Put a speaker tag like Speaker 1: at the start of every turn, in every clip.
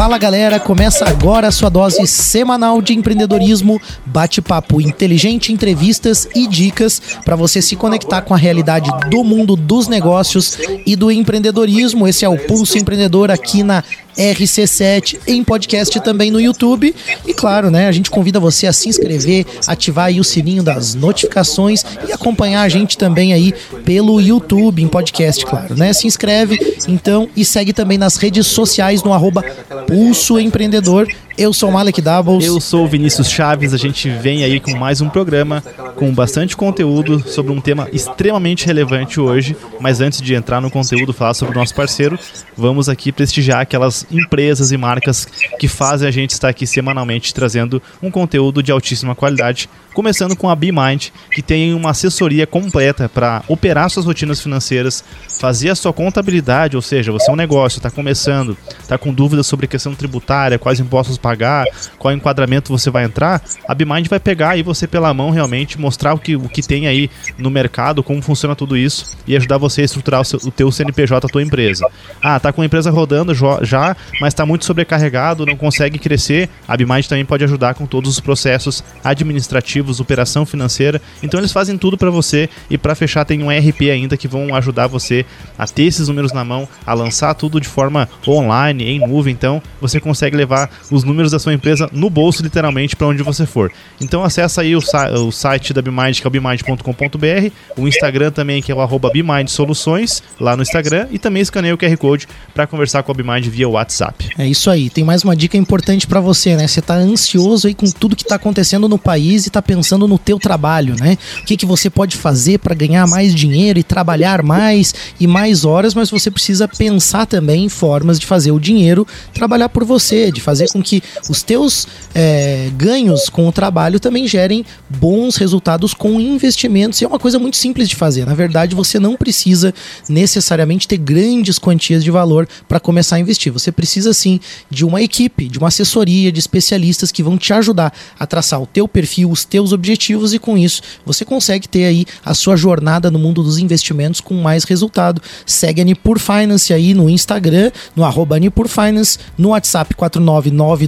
Speaker 1: Fala galera, começa agora a sua dose semanal de empreendedorismo, bate-papo inteligente, entrevistas e dicas para você se conectar com a realidade do mundo dos negócios e do empreendedorismo. Esse é o Pulso Empreendedor aqui na RC7 em podcast também no YouTube. E claro, né, a gente convida você a se inscrever, ativar aí o sininho das notificações e acompanhar a gente também aí pelo YouTube em podcast, claro, né? Se inscreve então e segue também nas redes sociais no arroba Pulso Empreendedor eu sou o Malek Doubles.
Speaker 2: Eu sou o Vinícius Chaves. A gente vem aí com mais um programa com bastante conteúdo sobre um tema extremamente relevante hoje. Mas antes de entrar no conteúdo, falar sobre o nosso parceiro, vamos aqui prestigiar aquelas empresas e marcas que fazem a gente estar aqui semanalmente trazendo um conteúdo de altíssima qualidade. Começando com a BeMind, que tem uma assessoria completa para operar suas rotinas financeiras, fazer a sua contabilidade, ou seja, você é um negócio, está começando, está com dúvidas sobre questão tributária, quais impostos pagar, qual enquadramento você vai entrar, a BeMind vai pegar aí você pela mão realmente, mostrar o que, o que tem aí no mercado, como funciona tudo isso e ajudar você a estruturar o, seu, o teu CNPJ, a tua empresa. Ah, tá com a empresa rodando já, mas está muito sobrecarregado, não consegue crescer, a BeMind também pode ajudar com todos os processos administrativos, operação financeira. Então eles fazem tudo para você e para fechar tem um ERP ainda que vão ajudar você a ter esses números na mão, a lançar tudo de forma online, em nuvem. Então você consegue levar os números da sua empresa no bolso, literalmente, para onde você for. Então acessa aí o, o site da BeMind, que é o bemind.com.br, o Instagram também, que é o arroba Soluções, lá no Instagram, e também escaneia o QR Code para conversar com a BeMind via WhatsApp.
Speaker 1: É isso aí. Tem mais uma dica importante para você, né? Você tá ansioso aí com tudo que tá acontecendo no país e tá pensando no teu trabalho, né? O que, que você pode fazer para ganhar mais dinheiro e trabalhar mais e mais horas, mas você precisa pensar também em formas de fazer o dinheiro trabalhar por você, de fazer com que os teus é, ganhos com o trabalho também gerem bons resultados com investimentos. E é uma coisa muito simples de fazer. Na verdade, você não precisa necessariamente ter grandes quantias de valor para começar a investir. Você precisa sim de uma equipe, de uma assessoria, de especialistas que vão te ajudar a traçar o teu perfil, os teus objetivos e com isso você consegue ter aí a sua jornada no mundo dos investimentos com mais resultado. Segue a Nipur Finance aí no Instagram, no arroba Nipur Finance, no WhatsApp 499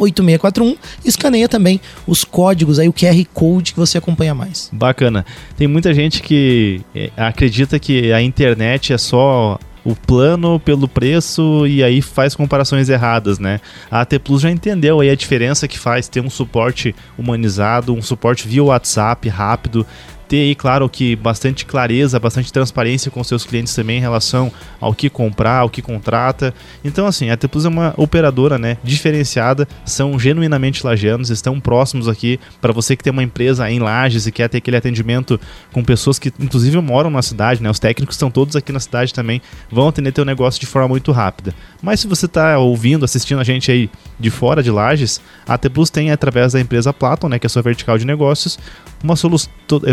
Speaker 1: 999568641. Escaneia também os códigos aí, o QR Code que você acompanha mais.
Speaker 2: Bacana. Tem muita gente que é, acredita que a internet é só o plano pelo preço e aí faz comparações erradas, né? A AT Plus já entendeu aí a diferença que faz ter um suporte humanizado, um suporte via WhatsApp rápido, ter aí, claro, que bastante clareza, bastante transparência com seus clientes também em relação ao que comprar, ao que contrata. Então, assim, a T Plus é uma operadora, né, diferenciada, são genuinamente lagianos, estão próximos aqui para você que tem uma empresa em Lages e quer ter aquele atendimento com pessoas que inclusive moram na cidade, né? Os técnicos estão todos aqui na cidade também, vão atender teu negócio de forma muito rápida. Mas se você está ouvindo, assistindo a gente aí de fora de Lages, a T Plus tem através da empresa Platon, né, que é a sua vertical de negócios, uma solu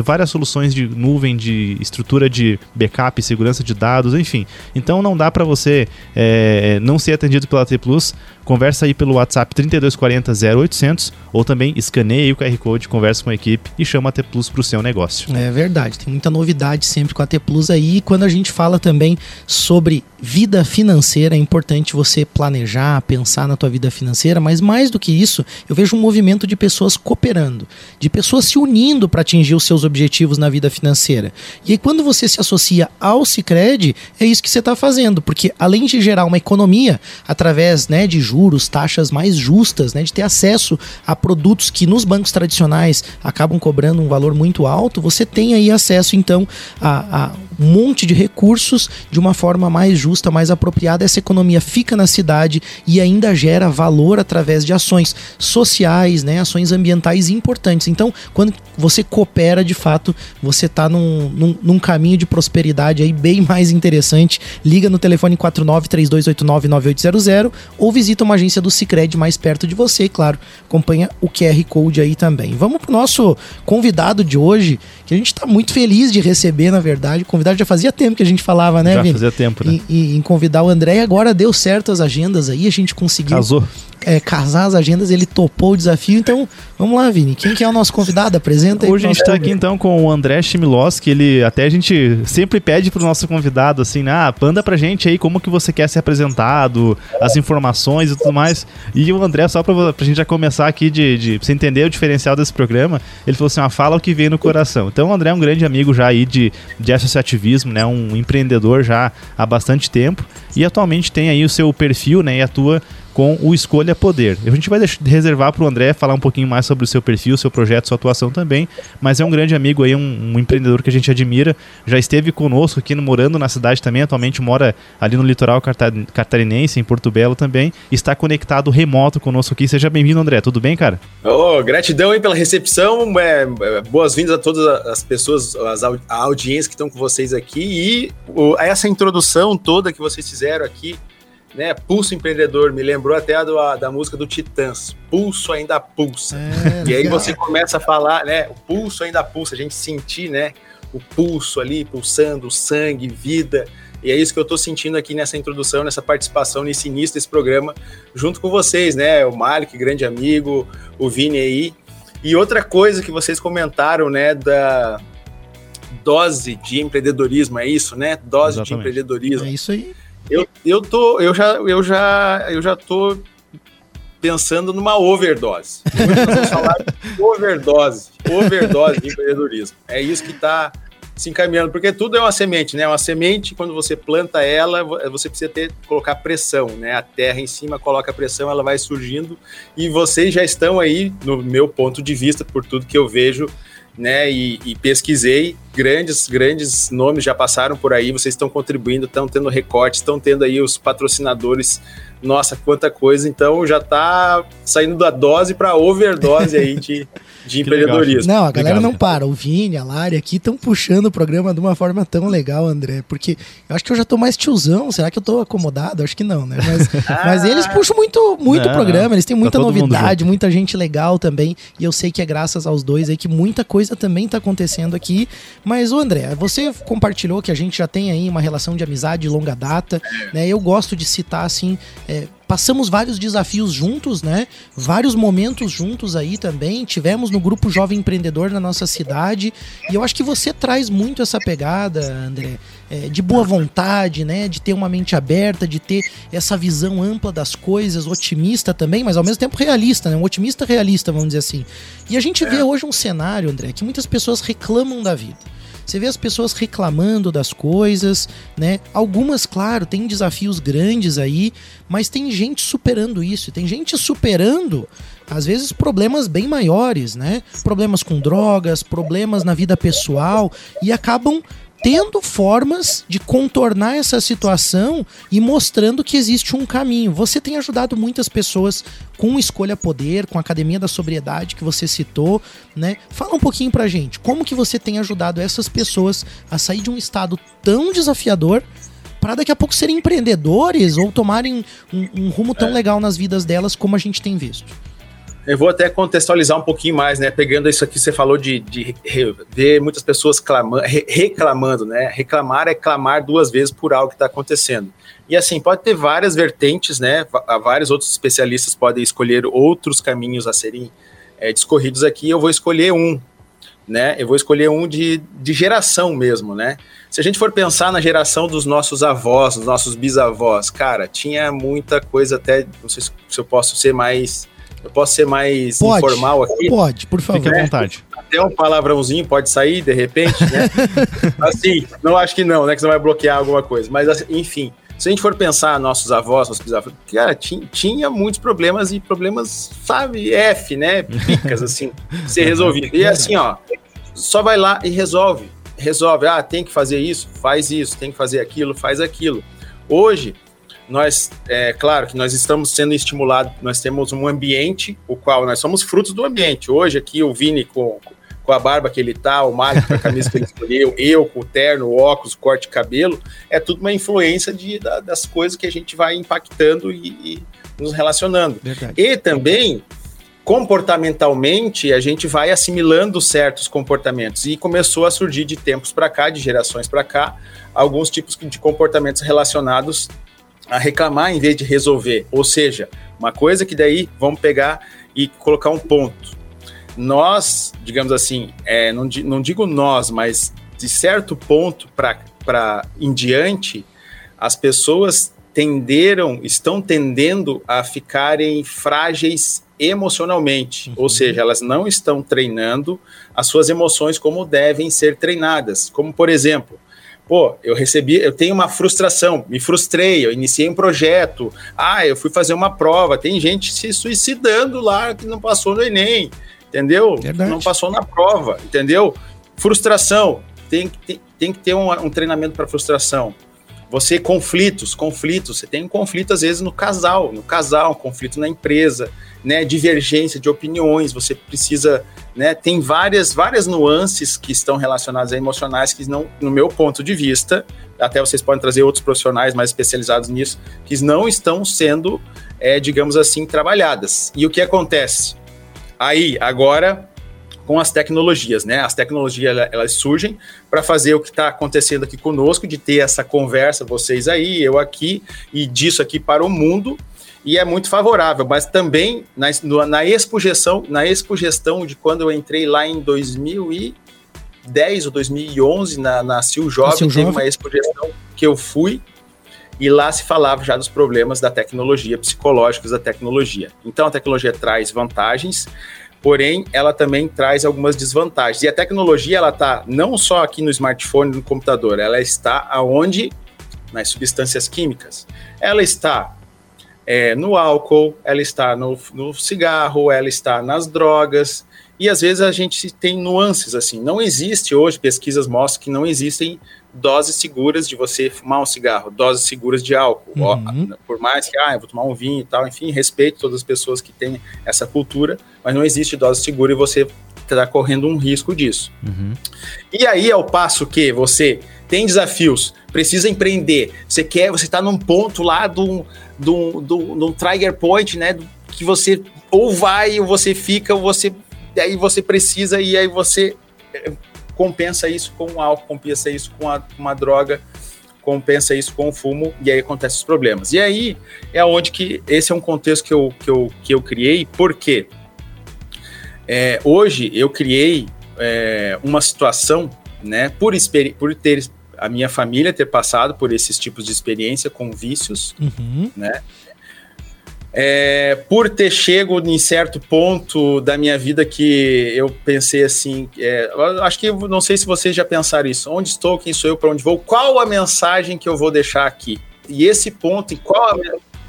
Speaker 2: várias soluções de nuvem, de estrutura de backup, segurança de dados, enfim. Então não dá para você é, não ser atendido pela T Plus. Conversa aí pelo WhatsApp 3240 0800 ou também escaneie o QR Code, conversa com a equipe e chama a T Plus para o seu negócio.
Speaker 1: É verdade, tem muita novidade sempre com a T Plus aí. E quando a gente fala também sobre vida financeira, é importante você planejar, pensar na tua vida financeira, mas mais do que isso, eu vejo um movimento de pessoas cooperando, de pessoas se unindo para atingir os seus objetivos na vida financeira. E aí, quando você se associa ao Cicred, é isso que você está fazendo, porque além de gerar uma economia através né, de juros, taxas mais justas, né, de ter acesso a produtos que nos bancos tradicionais acabam cobrando um valor muito alto, você tem aí acesso então a, a um monte de recursos de uma forma mais justa, mais apropriada. Essa economia fica na cidade e ainda gera valor através de ações sociais, né, ações ambientais importantes. Então, quando você coopera de fato, você está num, num, num, caminho de prosperidade aí bem mais interessante. Liga no telefone 4932899800 ou visita uma agência do Cicred mais perto de você e, claro, acompanha o QR Code aí também. Vamos pro nosso convidado de hoje, que a gente está muito feliz de receber, na verdade. O convidado já fazia tempo que a gente falava, né,
Speaker 2: Já Vini? fazia tempo, né?
Speaker 1: Em, em, convidar o André e agora deu certo as agendas aí, a gente conseguiu.
Speaker 2: Casou
Speaker 1: é, casar as agendas, ele topou o desafio. Então, vamos lá, Vini. Quem que é o nosso convidado? Apresenta aí.
Speaker 2: Hoje a gente está aqui então com o André Chimiloski, ele até a gente sempre pede pro nosso convidado assim, né, ah, manda pra gente aí como que você quer ser apresentado, as informações e tudo mais. E o André, só pra, pra gente já começar aqui de, de você entender o diferencial desse programa, ele falou assim, ah, fala o que vem no coração. Então o André é um grande amigo já aí de, de associativismo, né, um empreendedor já há bastante tempo e atualmente tem aí o seu perfil, né, e atua com o Escolha Poder. A gente vai reservar para o André falar um pouquinho mais sobre o seu perfil, seu projeto, sua atuação também, mas é um grande amigo aí, um, um empreendedor que a gente admira, já esteve conosco aqui, morando na cidade também, atualmente mora ali no litoral catarinense, em Porto Belo também, está conectado remoto conosco aqui. Seja bem-vindo, André. Tudo bem, cara?
Speaker 3: Oh, gratidão aí pela recepção, é, é, boas-vindas a todas as pessoas, as, a audiência que estão com vocês aqui e o, essa introdução toda que vocês fizeram aqui né? Pulso empreendedor, me lembrou até a, do, a, da música do Titãs. Pulso ainda pulsa. É, e aí você começa a falar, né? O pulso ainda pulsa, a gente sentir, né? O pulso ali pulsando, sangue, vida. E é isso que eu estou sentindo aqui nessa introdução, nessa participação, nesse início desse programa, junto com vocês, né? O Malik, grande amigo, o Vini aí. E outra coisa que vocês comentaram, né, da dose de empreendedorismo, é isso, né? Dose Exatamente. de empreendedorismo.
Speaker 1: É isso aí.
Speaker 3: Eu, eu, tô, eu, já, eu, já, eu já tô pensando numa overdose. vamos falar de overdose, overdose de empreendedorismo. É isso que está se encaminhando, porque tudo é uma semente, né? Uma semente, quando você planta ela, você precisa ter, colocar pressão, né? A terra em cima coloca pressão, ela vai surgindo, e vocês já estão aí, no meu ponto de vista, por tudo que eu vejo, né? E, e, pesquisei, grandes, grandes nomes já passaram por aí, vocês estão contribuindo, estão tendo recortes, estão tendo aí os patrocinadores. Nossa, quanta coisa! Então já está saindo da dose para overdose aí de, de empreendedorismo.
Speaker 1: Não, a galera legal, não né? para. O Vini, a Lari aqui estão puxando o programa de uma forma tão legal, André. Porque eu acho que eu já tô mais tiozão. Será que eu tô acomodado? Acho que não, né? Mas, ah. mas eles puxam muito, muito programa. Eles têm tá muita tá novidade, muita gente legal também. E eu sei que é graças aos dois aí que muita coisa também tá acontecendo aqui. Mas, ô André, você compartilhou que a gente já tem aí uma relação de amizade de longa data, né? Eu gosto de citar, assim, é, passamos vários desafios juntos, né? Vários momentos juntos aí também. Tivemos no grupo Jovem Empreendedor na nossa cidade. E eu acho que você traz muito essa pegada, André, é, de boa vontade, né? De ter uma mente aberta, de ter essa visão ampla das coisas, otimista também, mas ao mesmo tempo realista, né? Um otimista realista, vamos dizer assim. E a gente vê hoje um cenário, André, que muitas pessoas reclamam da vida. Você vê as pessoas reclamando das coisas, né? Algumas, claro, têm desafios grandes aí, mas tem gente superando isso. Tem gente superando, às vezes, problemas bem maiores, né? Problemas com drogas, problemas na vida pessoal e acabam tendo formas de contornar essa situação e mostrando que existe um caminho. Você tem ajudado muitas pessoas com Escolha Poder, com a Academia da Sobriedade que você citou, né? Fala um pouquinho pra gente, como que você tem ajudado essas pessoas a sair de um estado tão desafiador para daqui a pouco serem empreendedores ou tomarem um, um rumo tão é. legal nas vidas delas como a gente tem visto.
Speaker 3: Eu vou até contextualizar um pouquinho mais, né? Pegando isso aqui que você falou de, de ver muitas pessoas clamando, reclamando, né? Reclamar é clamar duas vezes por algo que está acontecendo. E assim, pode ter várias vertentes, né? Vários outros especialistas podem escolher outros caminhos a serem é, discorridos aqui. Eu vou escolher um, né? Eu vou escolher um de, de geração mesmo, né? Se a gente for pensar na geração dos nossos avós, dos nossos bisavós, cara, tinha muita coisa até, não sei se eu posso ser mais eu posso ser mais pode, informal aqui?
Speaker 1: Pode, por favor.
Speaker 2: Fique à vontade.
Speaker 3: Até um palavrãozinho pode sair, de repente, né? assim, não acho que não, né? Que você vai bloquear alguma coisa. Mas, assim, enfim, se a gente for pensar nossos avós, nossos bisavós, cara, tinha, tinha muitos problemas e problemas, sabe, F, né? Picas, assim, ser resolvido. E assim, ó, só vai lá e resolve. Resolve. Ah, tem que fazer isso, faz isso, tem que fazer aquilo, faz aquilo. Hoje, nós, é claro que nós estamos sendo estimulados, nós temos um ambiente, o qual nós somos frutos do ambiente. Hoje aqui o Vini com, com a barba que ele tá, o Mário com a camisa que ele escolheu, eu com o terno, o óculos, o corte de cabelo, é tudo uma influência de, da, das coisas que a gente vai impactando e, e nos relacionando. Verdade. E também comportamentalmente a gente vai assimilando certos comportamentos e começou a surgir de tempos para cá, de gerações para cá, alguns tipos de comportamentos relacionados a reclamar em vez de resolver. Ou seja, Uma coisa que daí vamos pegar e colocar um ponto. Nós, digamos assim, é, não, não digo nós, mas de certo ponto para em diante, as pessoas tenderam, estão tendendo a ficarem frágeis emocionalmente, uhum. ou seja, elas não estão treinando as suas emoções como devem ser treinadas. Como por exemplo, pô, eu recebi, eu tenho uma frustração, me frustrei, eu iniciei um projeto, ah, eu fui fazer uma prova, tem gente se suicidando lá que não passou no Enem, entendeu? Verdade. Não passou na prova, entendeu? Frustração, tem, tem, tem que ter um, um treinamento para frustração. Você, conflitos, conflitos, você tem um conflito às vezes no casal, no casal, um conflito na empresa, né, divergência de opiniões, você precisa, né, tem várias, várias nuances que estão relacionadas a emocionais que não, no meu ponto de vista, até vocês podem trazer outros profissionais mais especializados nisso, que não estão sendo, é, digamos assim, trabalhadas. E o que acontece? Aí, agora, com as tecnologias, né? As tecnologias elas surgem para fazer o que está acontecendo aqui conosco, de ter essa conversa, vocês aí, eu aqui, e disso aqui para o mundo, e é muito favorável, mas também na, na expogestão, na expogestão de quando eu entrei lá em 2010 ou 2011 na, na Sil Jovem, teve Jovem. uma expogestão que eu fui e lá se falava já dos problemas da tecnologia, psicológicos da tecnologia. Então a tecnologia traz vantagens, porém ela também traz algumas desvantagens. E a tecnologia ela está não só aqui no smartphone, no computador, ela está aonde nas substâncias químicas. Ela está é, no álcool, ela está no, no cigarro, ela está nas drogas. E às vezes a gente tem nuances assim. Não existe hoje, pesquisas mostram que não existem doses seguras de você fumar um cigarro, doses seguras de álcool. Uhum. Por mais que, ah, eu vou tomar um vinho e tal, enfim, respeito todas as pessoas que têm essa cultura, mas não existe dose segura e você está correndo um risco disso. Uhum. E aí é o passo que você tem desafios, precisa empreender, você quer, você está num ponto lá do, do, do, do trigger point, né, que você ou vai ou você fica, ou você aí você precisa e aí você eh, compensa isso com o álcool, compensa isso com a, uma droga, compensa isso com o fumo e aí acontecem os problemas. E aí é onde que esse é um contexto que eu, que eu, que eu criei, porque é, hoje eu criei é, uma situação, né, por, por ter a minha família ter passado por esses tipos de experiência com vícios, uhum. né? É, por ter chego em certo ponto da minha vida que eu pensei assim, é, acho que não sei se vocês já pensaram isso. Onde estou? Quem sou eu? Para onde vou? Qual a mensagem que eu vou deixar aqui? E esse ponto, e qual a,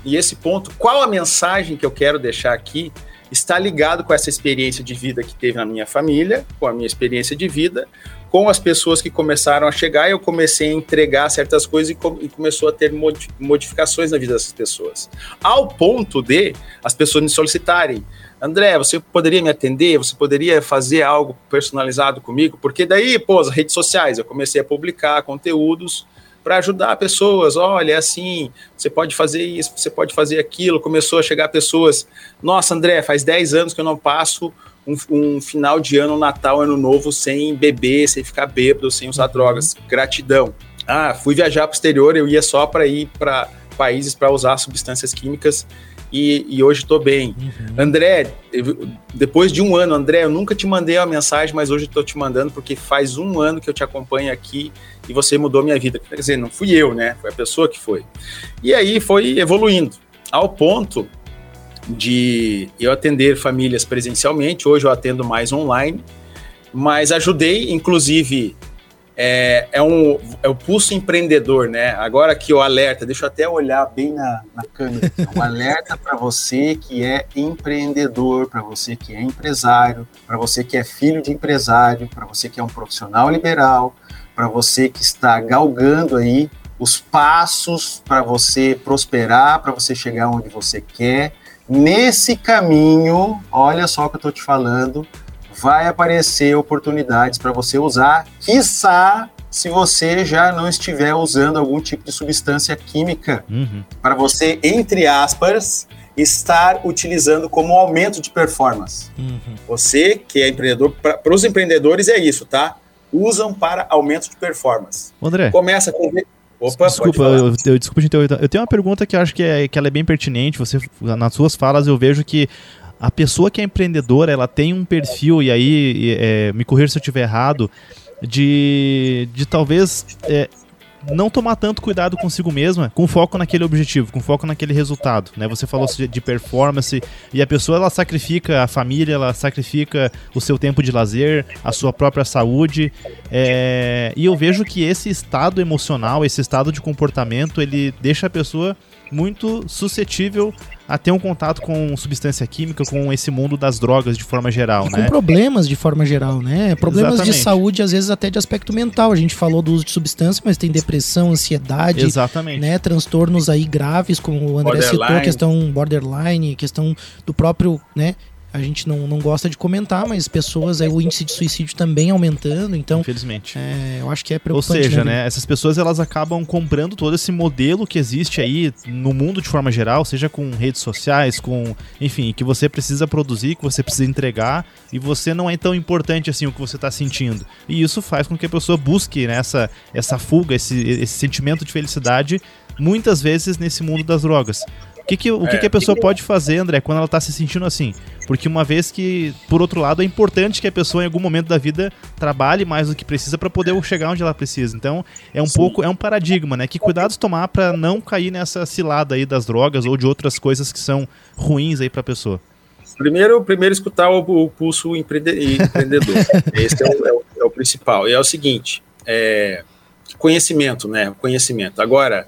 Speaker 3: e esse ponto, qual a mensagem que eu quero deixar aqui? Está ligado com essa experiência de vida que teve na minha família, com a minha experiência de vida, com as pessoas que começaram a chegar, eu comecei a entregar certas coisas e, com, e, começou a ter modificações na vida dessas pessoas. Ao ponto de as pessoas me solicitarem. André, você poderia me atender? Você poderia fazer algo personalizado comigo? Porque daí, pô, as redes sociais, eu comecei a publicar conteúdos para ajudar pessoas. Olha, é assim, você pode fazer isso, você pode fazer aquilo. Começou a chegar pessoas. Nossa, André, faz 10 anos que eu não passo um, um, final de ano, Natal, Ano Novo, sem beber, sem ficar bêbado, sem usar uhum. drogas. Gratidão. Ah, fui viajar para o exterior, eu ia só para ir para países para usar substâncias químicas e, e hoje estou bem. Uhum. André, depois de um ano, André, eu nunca te mandei uma mensagem, mas hoje estou te mandando porque faz um ano que eu te acompanho aqui e você mudou minha vida. Quer dizer, não fui eu, né? Foi a pessoa que foi. E aí foi evoluindo, ao ponto de eu atender famílias presencialmente, hoje eu atendo mais online, mas ajudei, inclusive, é, é, um, é o pulso empreendedor, né? Agora que o alerta, deixa eu até olhar bem na, na câmera, um alerta para você que é empreendedor, para você que é empresário, para você que é filho de empresário, para você que é um profissional liberal, para você que está galgando aí os passos para você prosperar, para você chegar onde você quer. Nesse caminho, olha só o que eu estou te falando, vai aparecer oportunidades para você usar, quiçá se você já não estiver usando algum tipo de substância química, uhum. para você, entre aspas, estar utilizando como aumento de performance. Uhum. Você que é empreendedor, para os empreendedores é isso, tá? Usam para aumento de performance.
Speaker 2: André.
Speaker 3: Começa com
Speaker 2: Opa, desculpa, eu, eu, desculpa Eu tenho uma pergunta que eu acho que, é, que ela é bem pertinente. Você, nas suas falas, eu vejo que a pessoa que é empreendedora, ela tem um perfil, e aí, é, me corrija se eu estiver errado, de, de talvez é, não tomar tanto cuidado consigo mesma, com foco naquele objetivo, com foco naquele resultado, né? Você falou de performance e a pessoa ela sacrifica a família, ela sacrifica o seu tempo de lazer, a sua própria saúde, é... e eu vejo que esse estado emocional, esse estado de comportamento, ele deixa a pessoa muito suscetível a ter um contato com substância química, com esse mundo das drogas de forma geral, e
Speaker 1: né? Com problemas de forma geral, né? Problemas
Speaker 2: Exatamente.
Speaker 1: de saúde, às vezes até de aspecto mental. A gente falou do uso de substância, mas tem depressão, ansiedade,
Speaker 2: Exatamente.
Speaker 1: né? Transtornos aí graves, como o André borderline. citou, questão borderline, questão do próprio, né? A gente não, não gosta de comentar, mas pessoas, aí, o índice de suicídio também aumentando, então...
Speaker 2: Infelizmente.
Speaker 1: É, eu acho que é preocupante.
Speaker 2: Ou seja, né, né, essas pessoas elas acabam comprando todo esse modelo que existe aí no mundo de forma geral, seja com redes sociais, com... Enfim, que você precisa produzir, que você precisa entregar, e você não é tão importante assim o que você está sentindo. E isso faz com que a pessoa busque né, essa, essa fuga, esse, esse sentimento de felicidade, muitas vezes nesse mundo das drogas que que, o que, é, que a pessoa pode fazer, André, quando ela está se sentindo assim? Porque uma vez que, por outro lado, é importante que a pessoa em algum momento da vida trabalhe mais do que precisa para poder chegar onde ela precisa. Então, é um Sim. pouco, é um paradigma, né? Que cuidados tomar para não cair nessa cilada aí das drogas ou de outras coisas que são ruins aí para a pessoa?
Speaker 3: Primeiro, primeiro escutar o, o pulso empreendedor. Esse é o, é, o, é o, principal. E é o seguinte, é, conhecimento, né? Conhecimento. Agora,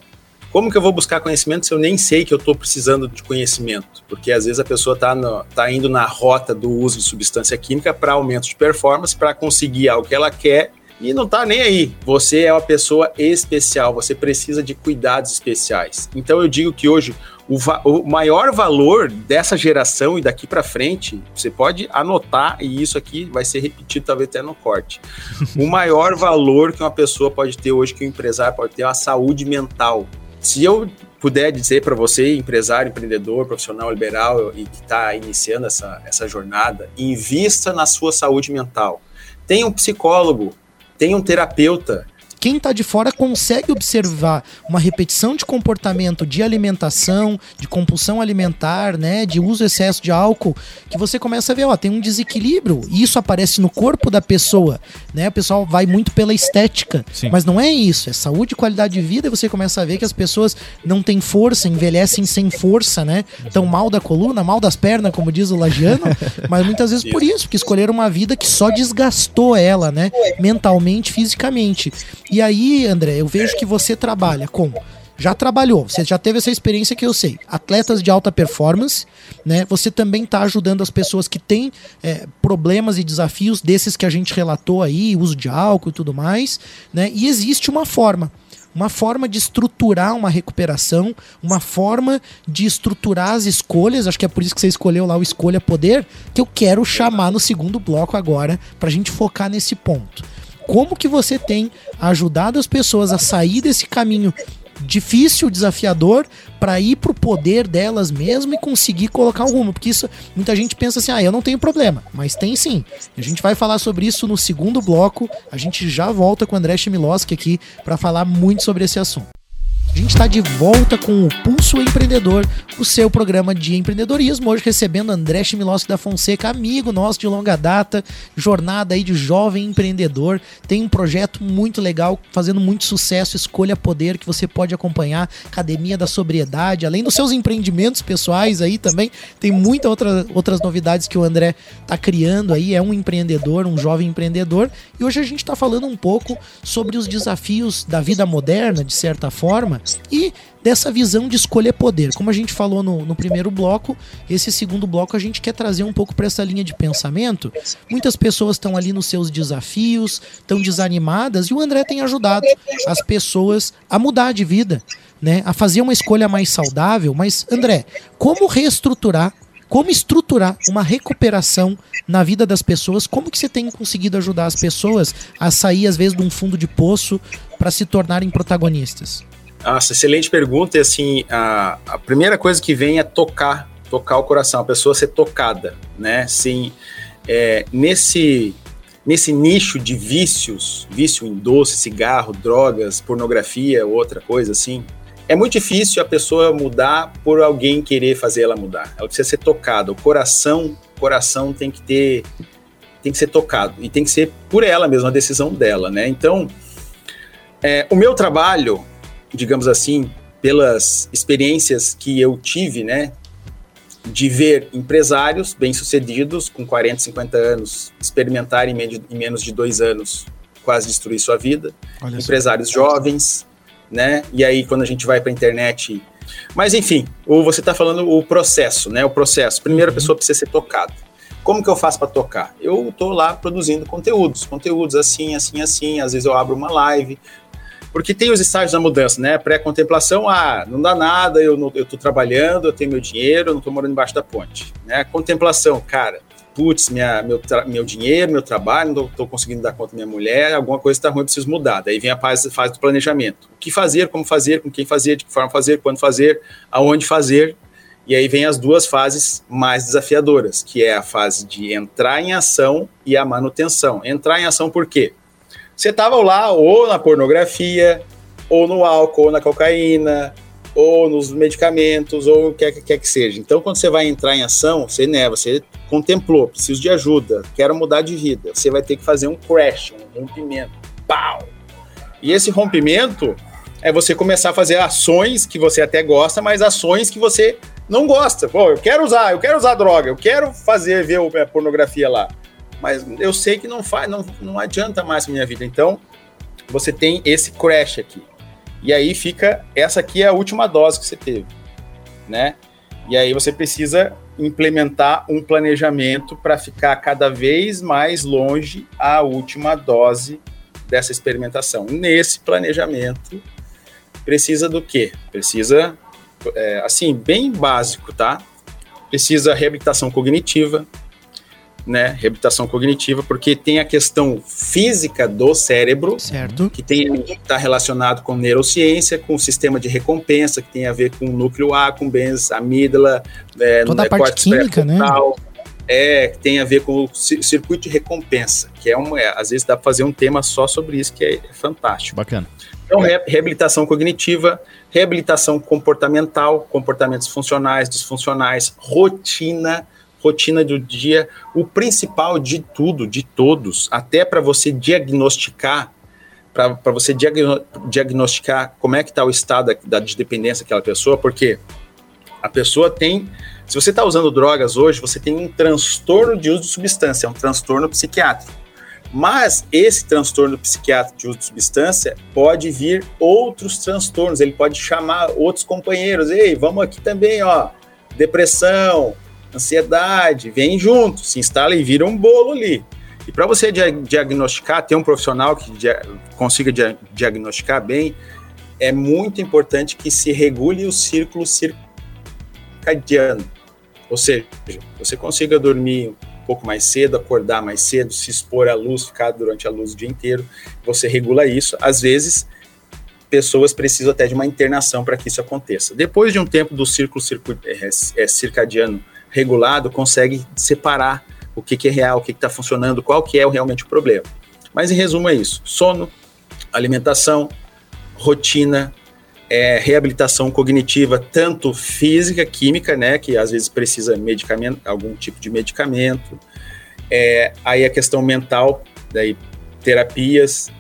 Speaker 3: como que eu vou buscar conhecimento se eu nem sei que eu estou precisando de conhecimento? Porque às vezes a pessoa está tá indo na rota do uso de substância química para aumento de performance, para conseguir algo que ela quer e não está nem aí. Você é uma pessoa especial, você precisa de cuidados especiais. Então eu digo que hoje o, o maior valor dessa geração e daqui para frente, você pode anotar e isso aqui vai ser repetido talvez até no corte. o maior valor que uma pessoa pode ter hoje, que um empresário pode ter, é a saúde mental. Se eu puder dizer para você, empresário, empreendedor, profissional liberal e que está iniciando essa, essa jornada, invista na sua saúde mental. Tenha um psicólogo, tenha um terapeuta,
Speaker 1: quem está de fora consegue observar uma repetição de comportamento de alimentação, de compulsão alimentar, né, de uso excesso de álcool, que você começa a ver, ó, tem um desequilíbrio. E isso aparece no corpo da pessoa, né? O pessoal vai muito pela estética, Sim. mas não é isso, é saúde e qualidade de vida, e você começa a ver que as pessoas não têm força, envelhecem sem força, né? Tão mal da coluna, mal das pernas, como diz o Lagiano, mas muitas vezes por isso, porque escolheram uma vida que só desgastou ela, né? Mentalmente, fisicamente. E aí, André, eu vejo que você trabalha com já trabalhou, você já teve essa experiência que eu sei. Atletas de alta performance, né? Você também está ajudando as pessoas que têm é, problemas e desafios desses que a gente relatou aí, uso de álcool e tudo mais, né? E existe uma forma. Uma forma de estruturar uma recuperação, uma forma de estruturar as escolhas. Acho que é por isso que você escolheu lá o Escolha Poder, que eu quero chamar no segundo bloco agora, para a gente focar nesse ponto como que você tem ajudado as pessoas a sair desse caminho difícil, desafiador, para ir pro poder delas mesmo e conseguir colocar um rumo. Porque isso, muita gente pensa assim, ah, eu não tenho problema. Mas tem sim. A gente vai falar sobre isso no segundo bloco. A gente já volta com o André Chmielowski aqui para falar muito sobre esse assunto. A gente está de volta com o Pulso Empreendedor, o seu programa de empreendedorismo. Hoje recebendo André Chmielowski da Fonseca, amigo nosso de longa data, jornada aí de jovem empreendedor. Tem um projeto muito legal, fazendo muito sucesso, Escolha Poder, que você pode acompanhar, Academia da Sobriedade, além dos seus empreendimentos pessoais aí também. Tem muitas outra, outras novidades que o André está criando aí. É um empreendedor, um jovem empreendedor. E hoje a gente está falando um pouco sobre os desafios da vida moderna, de certa forma e dessa visão de escolher poder. Como a gente falou no, no primeiro bloco, esse segundo bloco a gente quer trazer um pouco para essa linha de pensamento. Muitas pessoas estão ali nos seus desafios, estão desanimadas, e o André tem ajudado as pessoas a mudar de vida. Né, a fazer uma escolha mais saudável, mas André, como reestruturar como estruturar uma recuperação na vida das pessoas? Como que você tem conseguido ajudar as pessoas a sair às vezes de um fundo de poço para se tornarem protagonistas?
Speaker 3: Nossa, excelente pergunta. E assim, a, a primeira coisa que vem é tocar, tocar o coração, a pessoa ser tocada, né? Sim, é, nesse nesse nicho de vícios, vício em doce, cigarro, drogas, pornografia, outra coisa assim, é muito difícil a pessoa mudar por alguém querer fazer ela mudar. Ela precisa ser tocada. O coração, o coração tem que ter, tem que ser tocado e tem que ser por ela mesma a decisão dela, né? Então, é, o meu trabalho, digamos assim, pelas experiências que eu tive, né, de ver empresários bem-sucedidos com 40, 50 anos experimentarem em menos de dois anos quase destruir sua vida, Olha empresários só. jovens, né? E aí quando a gente vai para a internet, mas enfim, o, você está falando o processo, né? O processo. Primeiro a uhum. pessoa precisa ser tocada. Como que eu faço para tocar? Eu estou lá produzindo conteúdos, conteúdos assim, assim, assim. Às vezes eu abro uma live, porque tem os estágios da mudança, né? Pré-contemplação, ah, não dá nada, eu, não, eu tô trabalhando, eu tenho meu dinheiro, eu não tô morando embaixo da ponte. Né? Contemplação, cara, putz, minha, meu, meu dinheiro, meu trabalho, não estou conseguindo dar conta da minha mulher, alguma coisa está ruim, preciso mudar. Daí vem a fase, fase do planejamento. O que fazer, como fazer, com quem fazer, de que forma fazer, quando fazer, aonde fazer. E aí vem as duas fases mais desafiadoras, que é a fase de entrar em ação e a manutenção. Entrar em ação por quê? Você estava lá ou na pornografia, ou no álcool, ou na cocaína, ou nos medicamentos, ou o que quer que seja. Então, quando você vai entrar em ação, você, né, você contemplou, preciso de ajuda, quero mudar de vida. Você vai ter que fazer um crash, um rompimento. Pau! E esse rompimento é você começar a fazer ações que você até gosta, mas ações que você não gosta. Pô, eu quero usar, eu quero usar droga, eu quero fazer ver a pornografia lá mas eu sei que não faz, não, não adianta mais minha vida. Então, você tem esse crash aqui. E aí fica, essa aqui é a última dose que você teve, né? E aí você precisa implementar um planejamento para ficar cada vez mais longe a última dose dessa experimentação. Nesse planejamento, precisa do quê? Precisa, é, assim, bem básico, tá? Precisa reabilitação cognitiva, né, reabilitação cognitiva, porque tem a questão física do cérebro,
Speaker 1: certo.
Speaker 3: que está relacionado com neurociência, com o sistema de recompensa, que tem a ver com o núcleo A, com bens, amígdala,
Speaker 1: é, toda a parte química, né?
Speaker 3: É, que tem a ver com o circuito de recompensa, que é uma, é, às vezes dá para fazer um tema só sobre isso, que é, é fantástico.
Speaker 2: Bacana.
Speaker 3: Então, re reabilitação cognitiva, reabilitação comportamental, comportamentos funcionais, disfuncionais, rotina, rotina do dia, o principal de tudo, de todos, até para você diagnosticar, para você diagno diagnosticar como é que está o estado da, da de dependência daquela pessoa, porque a pessoa tem, se você está usando drogas hoje, você tem um transtorno de uso de substância, é um transtorno psiquiátrico. Mas esse transtorno psiquiátrico de uso de substância pode vir outros transtornos, ele pode chamar outros companheiros, ei, vamos aqui também, ó, depressão, ansiedade, vem junto, se instala e vira um bolo ali. E para você diagnosticar, ter um profissional que dia consiga dia diagnosticar bem, é muito importante que se regule o círculo circadiano. Ou seja, você consiga dormir um pouco mais cedo, acordar mais cedo, se expor à luz, ficar durante a luz o dia inteiro, você regula isso. Às vezes, pessoas precisam até de uma internação para que isso aconteça. Depois de um tempo do círculo é, é, circadiano regulado consegue separar o que, que é real, o que está funcionando, qual que é realmente o problema. Mas em resumo é isso: sono, alimentação, rotina, é, reabilitação cognitiva, tanto física, química, né, que às vezes precisa medicamento, algum tipo de medicamento, é, aí a questão mental, daí terapias,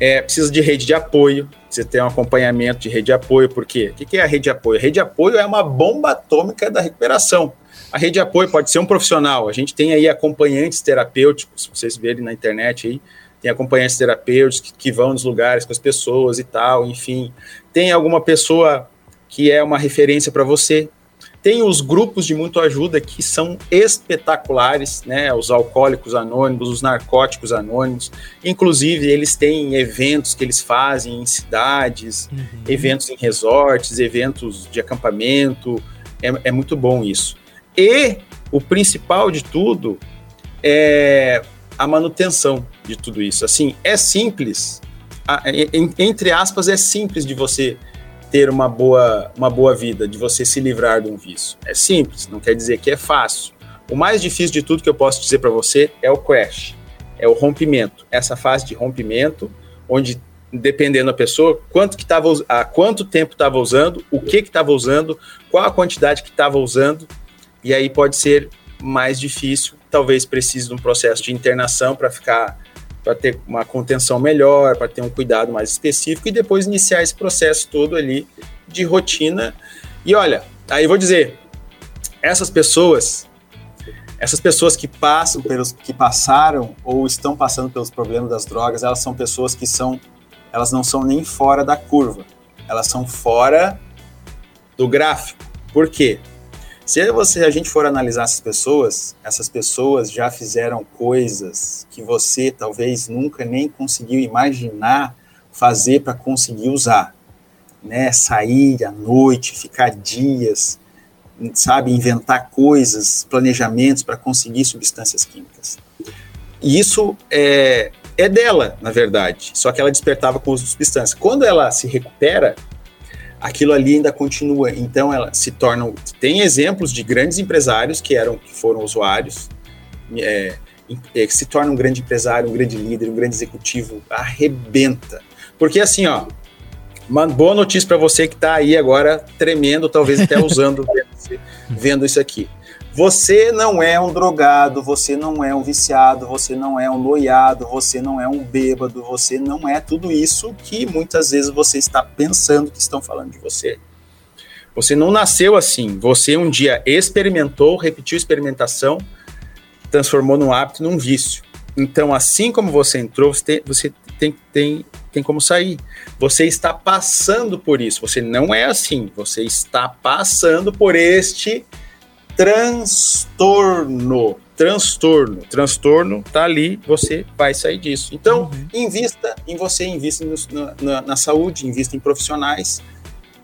Speaker 3: é, precisa de rede de apoio, você ter um acompanhamento de rede de apoio, porque o que, que é a rede de apoio? A rede de apoio é uma bomba atômica da recuperação. A rede de apoio pode ser um profissional. A gente tem aí acompanhantes terapêuticos, se vocês verem na internet aí, tem acompanhantes terapêuticos que, que, vão nos lugares com as pessoas e tal, enfim. Tem alguma pessoa que é uma referência para você. Tem os grupos de muito ajuda que são espetaculares, né? Os alcoólicos anônimos, os narcóticos anônimos. Inclusive, eles têm eventos que eles fazem em cidades, uhum. eventos em resorts, eventos de acampamento. É, é muito bom isso. E o principal de tudo é a manutenção de tudo isso. Assim, é simples, entre aspas, é simples de você ter uma boa, uma boa vida, de você se livrar de um vício. É simples, não quer dizer que é fácil. O mais difícil de tudo que eu posso dizer para você é o crash. é o rompimento. Essa fase de rompimento, onde dependendo da pessoa, quanto que tava, há quanto tempo estava usando, o que que estava usando, qual a quantidade que estava usando, e aí pode ser mais difícil, talvez precise de um processo de internação para ficar para ter uma contenção melhor, para ter um cuidado mais específico e depois iniciar esse processo todo ali de rotina. E olha, aí vou dizer, essas pessoas, essas pessoas que passam pelos que passaram ou estão passando pelos problemas das drogas, elas são pessoas que são elas não são nem fora da curva, elas são fora do gráfico. Por quê? Se você, a gente for analisar essas pessoas, essas pessoas já fizeram coisas que você talvez nunca nem conseguiu imaginar fazer para conseguir usar, né? Sair à noite, ficar dias, sabe, inventar coisas, planejamentos para conseguir substâncias químicas. E isso é, é dela, na verdade, só que ela despertava com uso de substância. Quando ela se recupera, aquilo ali ainda continua. Então ela se torna. Tem exemplos de grandes empresários que eram que foram usuários, é, é, que se torna um grande empresário, um grande líder, um grande executivo, arrebenta. Porque assim, ó, uma boa notícia para você que está aí agora tremendo, talvez até usando, vendo isso aqui. Você não é um drogado, você não é um viciado, você não é um noiado, você não é um bêbado, você não é tudo isso que muitas vezes você está pensando que estão falando de você. Você não nasceu assim. Você um dia experimentou, repetiu a experimentação, transformou num hábito, num vício. Então, assim como você entrou, você tem, você tem, tem, tem como sair. Você está passando por isso. Você não é assim. Você está passando por este transtorno. Transtorno. Transtorno tá ali, você vai sair disso. Então, uhum. invista em você, invista no, na, na, saúde, invista em profissionais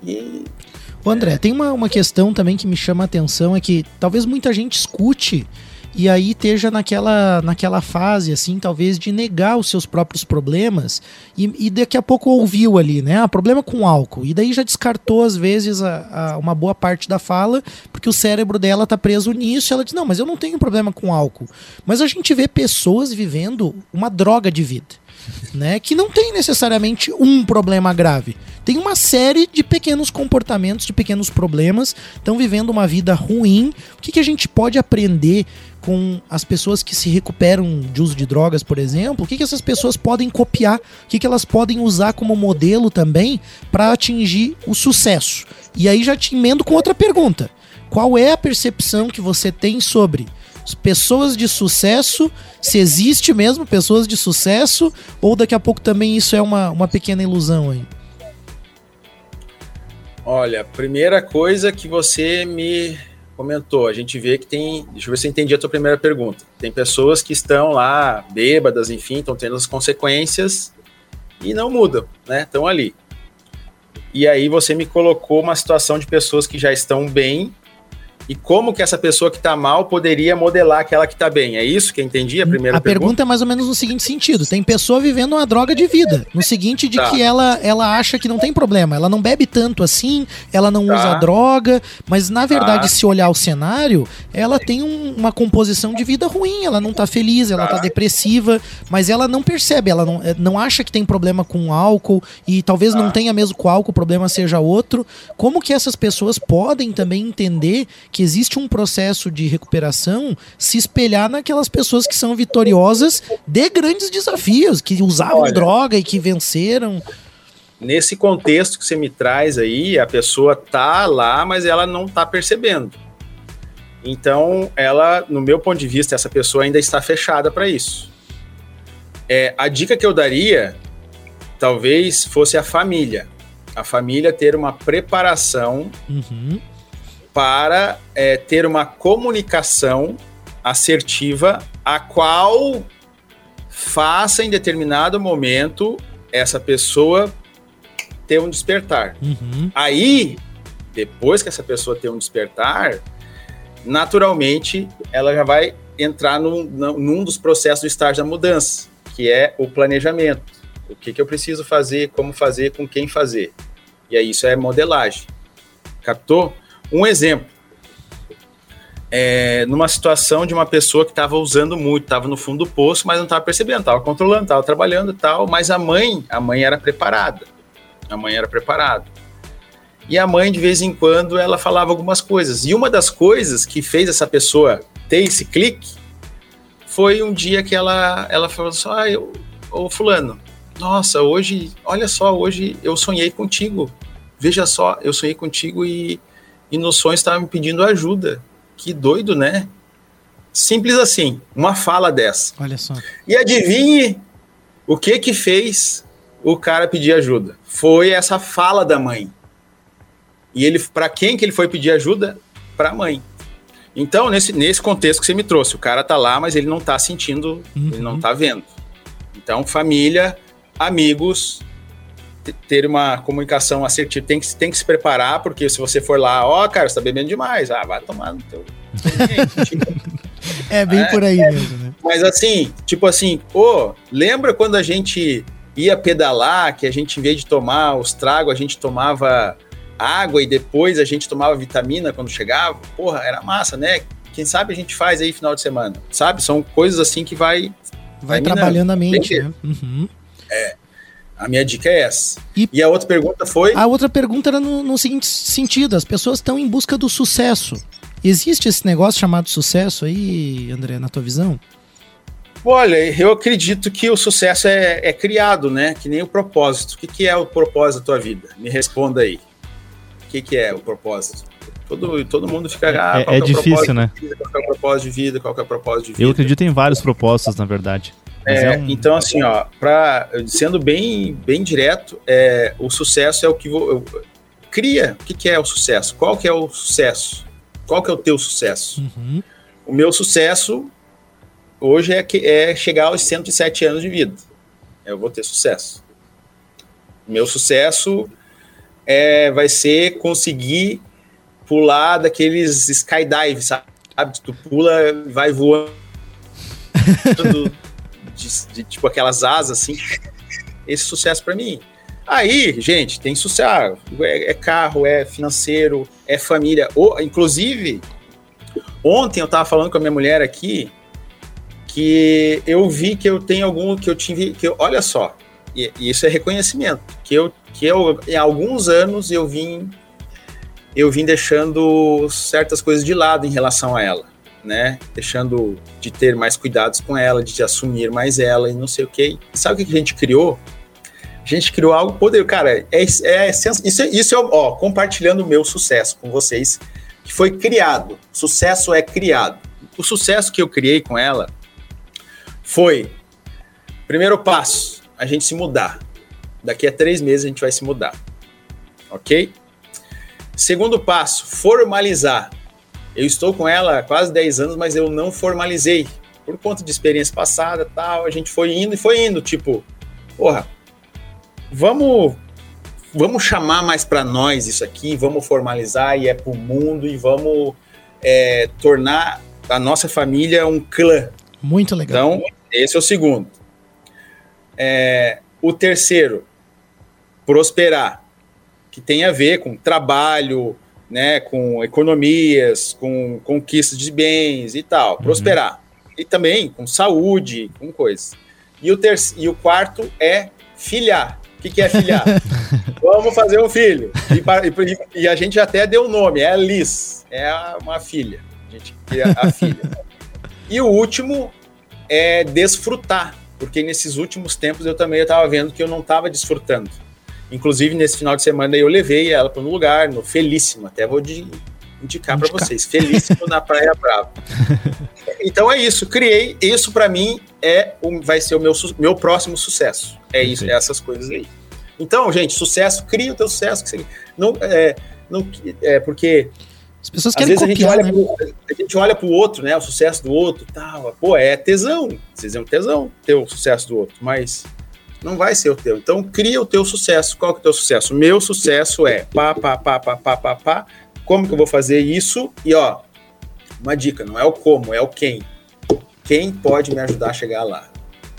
Speaker 3: e.
Speaker 1: Ô André, tem uma, uma questão também que me chama a atenção, é que talvez muita gente escute e aí esteja naquela, naquela fase, assim, talvez de negar os seus próprios problemas e, e daqui a pouco ouviu ali, né? Ah, problema com álcool. E daí já descartou, às vezes, a, a uma boa parte da fala, porque o cérebro dela tá preso nisso. Ela diz: Não, mas eu não tenho problema com álcool. Mas a gente vê pessoas vivendo uma droga de vida né? Que não tem necessariamente um problema grave. Tem uma série de pequenos comportamentos, de pequenos problemas, estão vivendo uma vida ruim. O que, que a gente pode aprender com as pessoas que se recuperam de uso de drogas, por exemplo? O que, que essas pessoas podem copiar? O que, que elas podem usar como modelo também para atingir o sucesso? E aí já te emendo com outra pergunta. Qual é a percepção que você tem sobre pessoas de sucesso, se existe mesmo pessoas de sucesso, ou daqui a pouco também isso é uma, uma pequena ilusão aí?
Speaker 3: Olha, primeira coisa que você me comentou, a gente vê que tem. Deixa eu ver se eu entendi a tua primeira pergunta. Tem pessoas que estão lá, bêbadas, enfim, estão tendo as consequências e não mudam, né? Estão ali. E aí você me colocou uma situação de pessoas que já estão bem e como que essa pessoa que está mal poderia modelar aquela que está bem. É isso que eu entendi a primeira
Speaker 1: a pergunta? A pergunta é mais ou menos no seguinte sentido. Tem pessoa vivendo uma droga de vida. No seguinte de tá. que ela, ela acha que não tem problema. Ela não bebe tanto assim, ela não tá. usa droga, mas na verdade, tá. se olhar o cenário, ela tem um, uma composição de vida ruim. Ela não está feliz, ela está tá. depressiva, mas ela não percebe, ela não, eh, não acha que tem problema com álcool e talvez não tá. tenha mesmo com álcool, o problema seja outro. Como que essas pessoas podem também entender que existe um processo de recuperação se espelhar naquelas pessoas que são vitoriosas de grandes desafios, que usavam Olha, droga e que venceram.
Speaker 3: Nesse contexto que você me traz aí, a pessoa tá lá, mas ela não tá percebendo. Então, ela, no meu ponto de vista, essa pessoa ainda está fechada para isso. É, a dica que eu daria, talvez, fosse a família. A família ter uma preparação uhum para é, ter uma comunicação assertiva, a qual faça em determinado momento essa pessoa ter um despertar. Uhum. Aí, depois que essa pessoa ter um despertar, naturalmente ela já vai entrar num, num dos processos do estágio da mudança, que é o planejamento. O que, que eu preciso fazer, como fazer, com quem fazer. E aí isso é modelagem. Captou? Um exemplo. é, numa situação de uma pessoa que estava usando muito, estava no fundo do poço, mas não estava percebendo, estava controlando, estava trabalhando e tal, mas a mãe, a mãe era preparada. A mãe era preparada. E a mãe, de vez em quando, ela falava algumas coisas. E uma das coisas que fez essa pessoa ter esse clique foi um dia que ela, ela falou assim: ah, eu, ô fulano, nossa, hoje, olha só, hoje eu sonhei contigo. Veja só, eu sonhei contigo e, e no sonho estava me pedindo ajuda. Que doido, né? Simples assim, uma fala dessa.
Speaker 1: Olha só.
Speaker 3: E adivinhe o que que fez o cara pedir ajuda? Foi essa fala da mãe. E ele, para quem que ele foi pedir ajuda? Para a mãe. Então, nesse, nesse contexto que você me trouxe, o cara tá lá, mas ele não tá sentindo, uhum. ele não tá vendo. Então, família, amigos, ter uma comunicação assertiva, tem que, tem que se preparar, porque se você for lá, ó, oh, cara, você tá bebendo demais, ah, vai tomar no teu.
Speaker 1: é bem é, por aí é, mesmo, né?
Speaker 3: Mas assim, tipo assim, ô, lembra quando a gente ia pedalar, que a gente, em vez de tomar os tragos, a gente tomava água e depois a gente tomava vitamina quando chegava? Porra, era massa, né? Quem sabe a gente faz aí final de semana, sabe? São coisas assim que vai.
Speaker 1: Vai trabalhando a mente, né? Uhum.
Speaker 3: É. A minha dica é essa. E, e, a outra pergunta foi?
Speaker 1: A outra pergunta era no, no seguinte sentido: as pessoas estão em busca do sucesso. Existe esse negócio chamado sucesso aí, André, na tua visão?
Speaker 3: Olha, eu acredito que o sucesso é, é criado, né? Que nem o propósito. O que, que, é o propósito da tua vida? Me responda aí. O que, que é o propósito? Todo, todo mundo fica.
Speaker 2: Ah, é, é, é difícil, né?
Speaker 3: Vida, qual é o propósito de vida? Qual é o propósito de vida?
Speaker 2: Eu acredito em vários propósitos, na verdade.
Speaker 3: É, um... Então, assim, ó, pra, sendo bem, bem direto, é, o sucesso é o que vou, eu, cria. O que, que, é o sucesso? Qual que é o sucesso? Qual que é o teu sucesso? Uhum. O meu sucesso hoje é, que, é chegar aos 107 anos de vida. Eu vou ter sucesso. O meu sucesso é, vai ser conseguir pular daqueles skydive, sabe? Tu pula, vai voando de, de, tipo aquelas asas assim. Esse sucesso para mim. Aí, gente, tem sucesso. É, é, carro, é financeiro, é família. Ou, inclusive, ontem eu tava falando com a minha mulher aqui que eu vi que eu tenho algum que eu tive que eu, olha só e, e, isso é reconhecimento que eu que eu em alguns anos eu vim eu vim deixando certas coisas de lado em relação a ela né? Deixando de ter mais cuidados com ela, de assumir mais ela e não sei o que. E sabe o que a gente criou? A gente criou algo poderoso. Cara, é, é, isso, é, isso é, ó, compartilhando o meu sucesso com vocês, que foi criado. Sucesso é criado. O sucesso que eu criei com ela foi: primeiro passo, a gente se mudar. Daqui a três meses a gente vai se mudar. Ok? Segundo passo, formalizar. Eu estou com ela há quase 10 anos, mas eu não formalizei. Por conta de experiência passada tal, a gente foi indo e foi indo, tipo, porra, vamos vamos chamar mais para nós isso aqui, vamos formalizar e é para o mundo e vamos é, tornar a nossa família um clã.
Speaker 1: Muito legal.
Speaker 3: Então, esse é o segundo. É, o terceiro, prosperar, que tem a ver com trabalho, né, com economias, com conquista de bens e tal, uhum. prosperar. E também com saúde, com coisas. E o, e o quarto é filhar. O que, que é filhar? Vamos fazer um filho. E, e, a gente até deu o nome, é a Liz, é uma filha. A gente cria a filha. E o último é desfrutar, porque nesses últimos tempos eu também estava vendo que eu não estava desfrutando. Inclusive, nesse final de semana eu levei ela para um lugar, no Felíssimo, até vou de, indicar para vocês, Felíssimo na Praia Brava. Então é isso, criei, isso para mim é vai ser o meu, meu próximo sucesso. É isso, é essas coisas aí. Então, gente, sucesso, cria o teu sucesso. Que você, não, é, não, é, porque
Speaker 1: as pessoas querem
Speaker 3: Às vezes
Speaker 1: copiar,
Speaker 3: a, gente olha né? pro, a gente olha pro outro, né? O sucesso do outro tal. Pô, é tesão. Vezes é um tesão ter o sucesso do outro, mas não vai ser o teu. Então, cria o teu sucesso. Qual que é o teu sucesso? Meu sucesso é pá, pá, pá, pá, pá, pá, pá. Como que eu vou fazer isso? E, ó, uma dica, não é o como, é o quem. Quem pode me ajudar a chegar lá?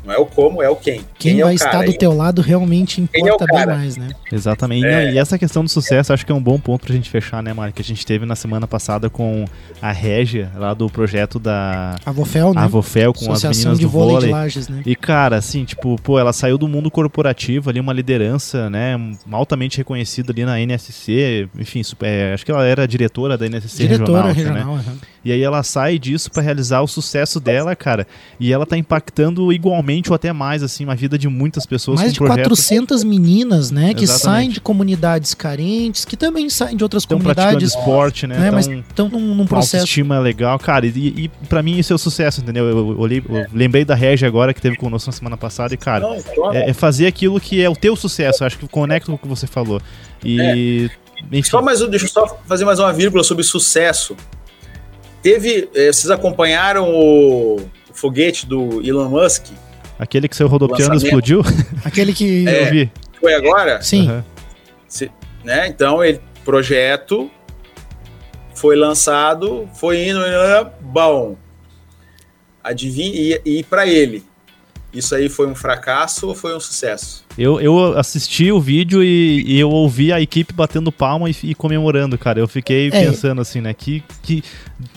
Speaker 3: Não é o como, é o quem.
Speaker 1: Quem,
Speaker 3: quem
Speaker 1: vai
Speaker 3: é
Speaker 1: estar do teu lado realmente importa é bem mais, né?
Speaker 2: Exatamente. É. E essa questão do sucesso acho que é um bom ponto pra gente fechar, né, Mário? Que a gente teve na semana passada com a Régia, lá do projeto da
Speaker 1: Avofel, né?
Speaker 2: Avofel, com Associação as meninas
Speaker 1: de
Speaker 2: do vôlei. vôlei.
Speaker 1: De Lages, né?
Speaker 2: E, cara, assim, tipo, pô, ela saiu do mundo corporativo ali, uma liderança, né, altamente reconhecida ali na NSC, enfim, é, acho que ela era diretora da NSC
Speaker 1: diretora
Speaker 2: regional,
Speaker 1: regional
Speaker 2: né? Uhum. E aí ela sai disso para realizar o sucesso dela, cara. E ela tá impactando igualmente ou até mais, assim, a vida de muitas pessoas.
Speaker 1: Mais de
Speaker 2: projetos.
Speaker 1: 400 meninas, né? Que Exatamente. saem de comunidades carentes, que também saem de outras
Speaker 2: Tão
Speaker 1: comunidades.
Speaker 2: esporte, né? né?
Speaker 1: Mas estão num, num processo.
Speaker 2: Autoestima legal. Cara, e, e para mim isso é o sucesso, entendeu? Eu, eu, eu, eu lembrei da Regia agora, que teve conosco na semana passada, e, cara, é, é, fazer aquilo que é o teu sucesso. Eu acho que conecta com o que você falou. E.
Speaker 3: É. Só mais, deixa eu só fazer mais uma vírgula sobre sucesso. Teve. Eh, vocês acompanharam o, foguete do Elon Musk?
Speaker 2: Aquele que seu rodopiando explodiu?
Speaker 1: Aquele que
Speaker 3: é, eu vi. Foi agora?
Speaker 1: Sim. Uhum.
Speaker 3: Se, né? Então, ele projeto foi lançado, foi indo, bom. Adivinha, e, e para ele, isso aí foi um fracasso ou foi um sucesso?
Speaker 2: Eu, eu assisti o vídeo e, e eu ouvi a equipe batendo palma e, e comemorando, cara. Eu fiquei é. pensando assim, né? Que, que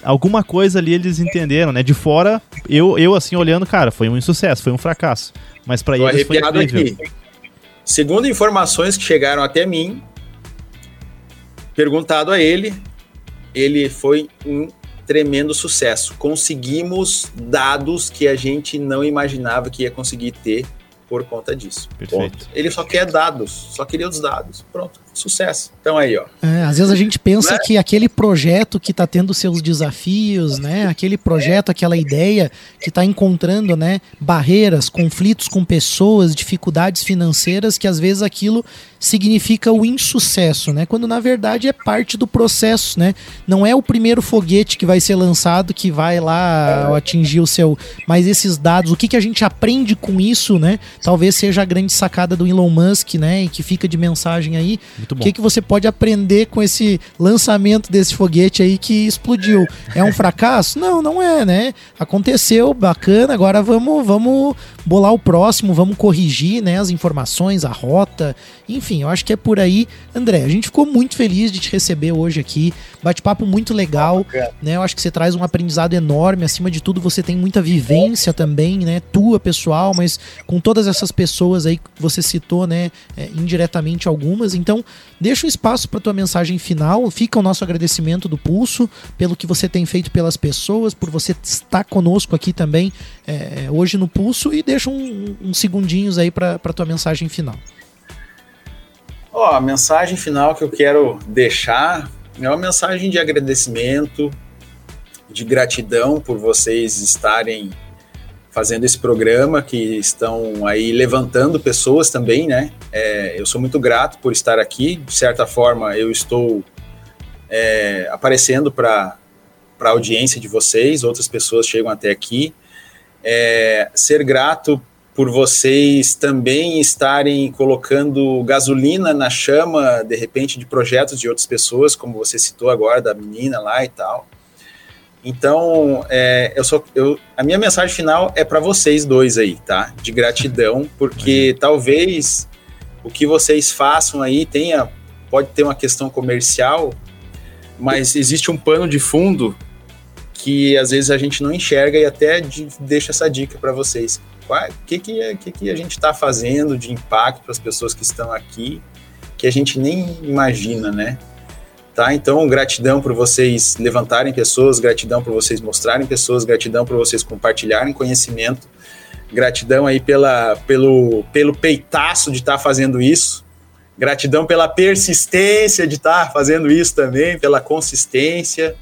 Speaker 2: alguma coisa ali eles entenderam, né? De fora, eu, eu assim, olhando, cara, foi um insucesso, foi um fracasso. Mas para eles foi incrível. Aqui.
Speaker 3: Segundo informações que chegaram até mim, perguntado a ele, ele foi um tremendo sucesso. Conseguimos dados que a gente não imaginava que ia conseguir ter por conta disso.
Speaker 2: Perfeito.
Speaker 3: Ponto. Ele só quer dados, só queria os dados. Pronto, sucesso. Então aí, ó.
Speaker 1: É, às vezes a gente pensa né? que aquele projeto que está tendo seus desafios, né? Aquele projeto, aquela ideia que está encontrando, né? Barreiras, conflitos com pessoas, dificuldades financeiras, que às vezes aquilo significa o insucesso, né? Quando na verdade é parte do processo, né? Não é o primeiro foguete que vai ser lançado que vai lá atingir o seu, mas esses dados, o que, que a gente aprende com isso, né? Talvez seja a grande sacada do Elon Musk, né? E que fica de mensagem aí. O que, que você pode aprender com esse lançamento desse foguete aí que explodiu? É um fracasso? Não, não é, né? Aconteceu, bacana. Agora vamos, vamos bolar o próximo, vamos corrigir, né? As informações, a rota, enfim enfim, eu acho que é por aí. André, a gente ficou muito feliz de te receber hoje aqui. Bate-papo muito legal, né? Eu acho que você traz um aprendizado enorme. Acima de tudo, você tem muita vivência também, né? Tua pessoal, mas com todas essas pessoas aí que você citou, né? É, indiretamente algumas. Então, deixa um espaço para tua mensagem final. Fica o nosso agradecimento do Pulso pelo que você tem feito pelas pessoas, por você estar conosco aqui também é, hoje no Pulso e deixa uns um, um segundinhos aí para tua mensagem final.
Speaker 3: Ó, a mensagem final que eu quero deixar é uma mensagem de agradecimento, de gratidão por vocês estarem fazendo esse programa, que estão aí levantando pessoas também, né? É, eu sou muito grato por estar aqui. De certa forma, eu estou é, aparecendo para a audiência de vocês, outras pessoas chegam até aqui. É, ser grato por vocês também estarem colocando gasolina na chama, de repente, de projetos de outras pessoas, como você citou agora, da menina lá e tal. Então, é, eu sou, eu, a minha mensagem final é para vocês dois aí, tá? De gratidão, porque talvez o que vocês façam aí tenha, pode ter uma questão comercial, mas existe um pano de fundo que às vezes a gente não enxerga e até de, deixa essa dica para vocês o que, que, é, que, que a gente está fazendo de impacto para as pessoas que estão aqui, que a gente nem imagina, né? Tá? Então, gratidão por vocês levantarem pessoas, gratidão por vocês mostrarem pessoas, gratidão por vocês compartilharem conhecimento, gratidão aí pela, pelo, pelo peitaço de estar tá fazendo isso, gratidão pela persistência de estar tá fazendo isso também, pela consistência.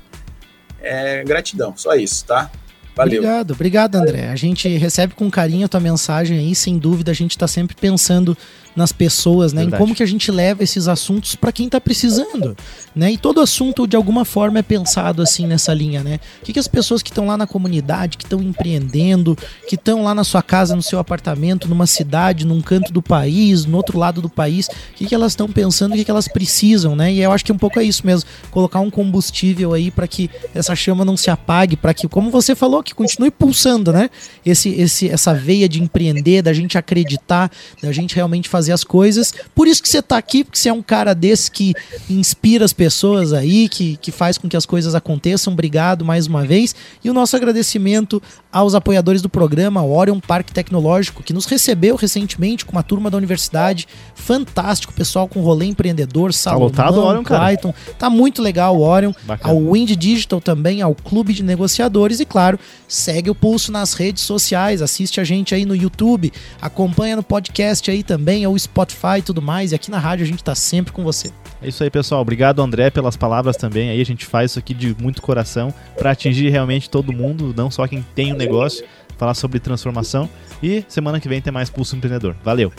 Speaker 3: É, gratidão, só isso, tá? Valeu.
Speaker 1: Obrigado, obrigado, André. A gente recebe com carinho a tua mensagem aí, sem dúvida, a gente está sempre pensando nas pessoas, né?
Speaker 2: Verdade.
Speaker 1: Em como que a gente leva esses assuntos para quem está precisando, né? E todo assunto de alguma forma é pensado assim nessa linha, né? O que, que as pessoas que estão lá na comunidade, que estão empreendendo, que estão lá na sua casa, no seu apartamento, numa cidade, num canto do país, no outro lado do país, o que, que elas estão pensando, o que, que elas precisam, né? E eu acho que um pouco é isso mesmo, colocar um combustível aí para que essa chama não se apague, para que, como você falou, que continue pulsando, né? Esse, esse, essa veia de empreender, da gente acreditar, da gente realmente fazer as coisas. Por isso que você tá aqui, porque você é um cara desse que inspira as pessoas aí, que, que faz com que as coisas aconteçam. Obrigado mais uma vez. E o nosso agradecimento aos apoiadores do programa, o Orion Parque Tecnológico, que nos recebeu recentemente com uma turma da universidade. Fantástico, pessoal com rolê empreendedor, Salomão,
Speaker 2: lotado o Orion, cara.
Speaker 1: Clayton. Tá muito legal o Orion.
Speaker 2: Bacana.
Speaker 1: Ao Wind Digital também, ao Clube de Negociadores e, claro, segue o pulso nas redes sociais, assiste a gente aí no YouTube, acompanha no podcast aí também, ou Spotify e tudo mais. E aqui na rádio a gente tá sempre com você.
Speaker 2: É isso aí, pessoal. Obrigado, André, pelas palavras também. Aí a gente faz isso aqui de muito coração para atingir realmente todo mundo, não só quem tem um negócio, falar sobre transformação. E semana que vem tem mais Pulso Empreendedor. Valeu!